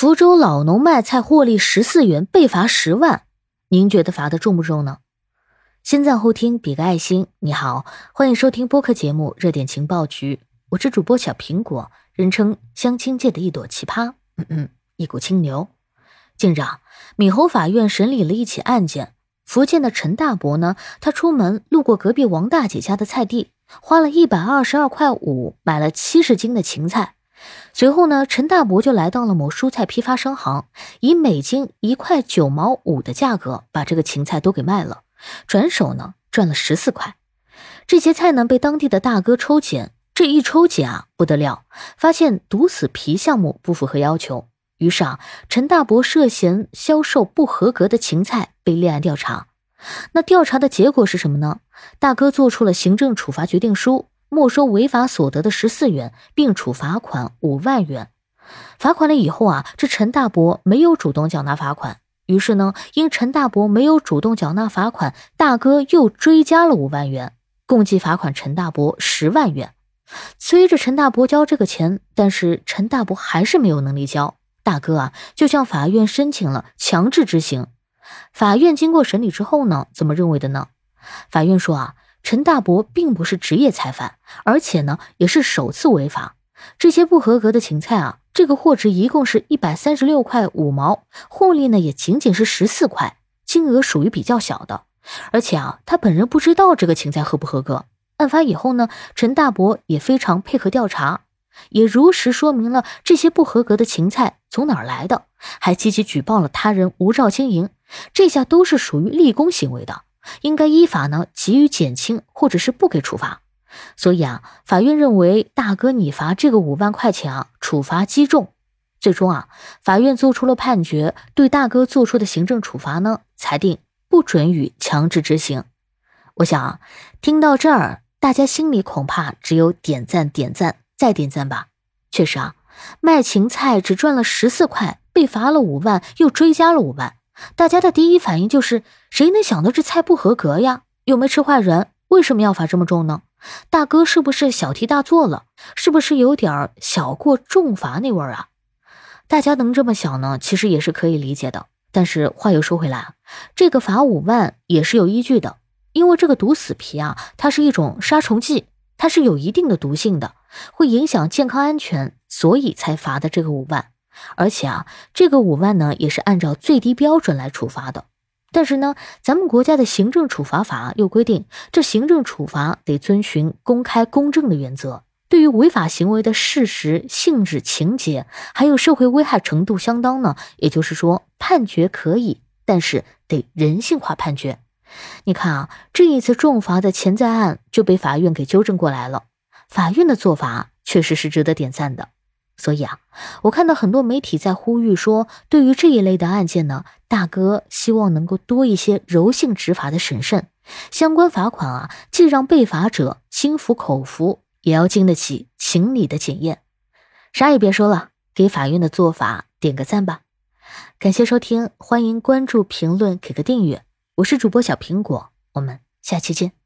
福州老农卖菜获利十四元，被罚十万，您觉得罚的重不重呢？先赞后听，比个爱心。你好，欢迎收听播客节目《热点情报局》，我是主播小苹果，人称相亲界的一朵奇葩，嗯嗯，一股清流。近日，闽侯法院审理了一起案件，福建的陈大伯呢，他出门路过隔壁王大姐家的菜地，花了一百二十二块五买了七十斤的芹菜。随后呢，陈大伯就来到了某蔬菜批发商行，以每斤一块九毛五的价格把这个芹菜都给卖了，转手呢赚了十四块。这些菜呢被当地的大哥抽检，这一抽检啊不得了，发现毒死皮项目不符合要求，于是啊陈大伯涉嫌销售不合格的芹菜被立案调查。那调查的结果是什么呢？大哥做出了行政处罚决定书。没收违法所得的十四元，并处罚款五万元。罚款了以后啊，这陈大伯没有主动缴纳罚款。于是呢，因陈大伯没有主动缴纳罚款，大哥又追加了五万元，共计罚款陈大伯十万元。催着陈大伯交这个钱，但是陈大伯还是没有能力交。大哥啊，就向法院申请了强制执行。法院经过审理之后呢，怎么认为的呢？法院说啊。陈大伯并不是职业菜贩，而且呢也是首次违法。这些不合格的芹菜啊，这个货值一共是一百三十六块五毛，获利呢也仅仅是十四块，金额属于比较小的。而且啊，他本人不知道这个芹菜合不合格。案发以后呢，陈大伯也非常配合调查，也如实说明了这些不合格的芹菜从哪儿来的，还积极举报了他人无照经营，这下都是属于立功行为的。应该依法呢给予减轻，或者是不给处罚。所以啊，法院认为大哥你罚这个五万块钱啊，处罚极重。最终啊，法院做出了判决，对大哥做出的行政处罚呢，裁定不准予强制执行。我想啊，听到这儿，大家心里恐怕只有点赞、点赞再点赞吧。确实啊，卖芹菜只赚了十四块，被罚了五万，又追加了五万。大家的第一反应就是，谁能想到这菜不合格呀？又没吃坏人，为什么要罚这么重呢？大哥是不是小题大做了？是不是有点小过重罚那味儿啊？大家能这么想呢，其实也是可以理解的。但是话又说回来，这个罚五万也是有依据的，因为这个毒死皮啊，它是一种杀虫剂，它是有一定的毒性的，会影响健康安全，所以才罚的这个五万。而且啊，这个五万呢，也是按照最低标准来处罚的。但是呢，咱们国家的行政处罚法又规定，这行政处罚得遵循公开公正的原则。对于违法行为的事实、性质、情节，还有社会危害程度相当呢，也就是说，判决可以，但是得人性化判决。你看啊，这一次重罚的潜在案就被法院给纠正过来了。法院的做法确实是值得点赞的。所以啊，我看到很多媒体在呼吁说，对于这一类的案件呢，大哥希望能够多一些柔性执法的审慎，相关罚款啊，既让被罚者心服口服，也要经得起情理的检验。啥也别说了，给法院的做法点个赞吧。感谢收听，欢迎关注、评论、给个订阅。我是主播小苹果，我们下期见。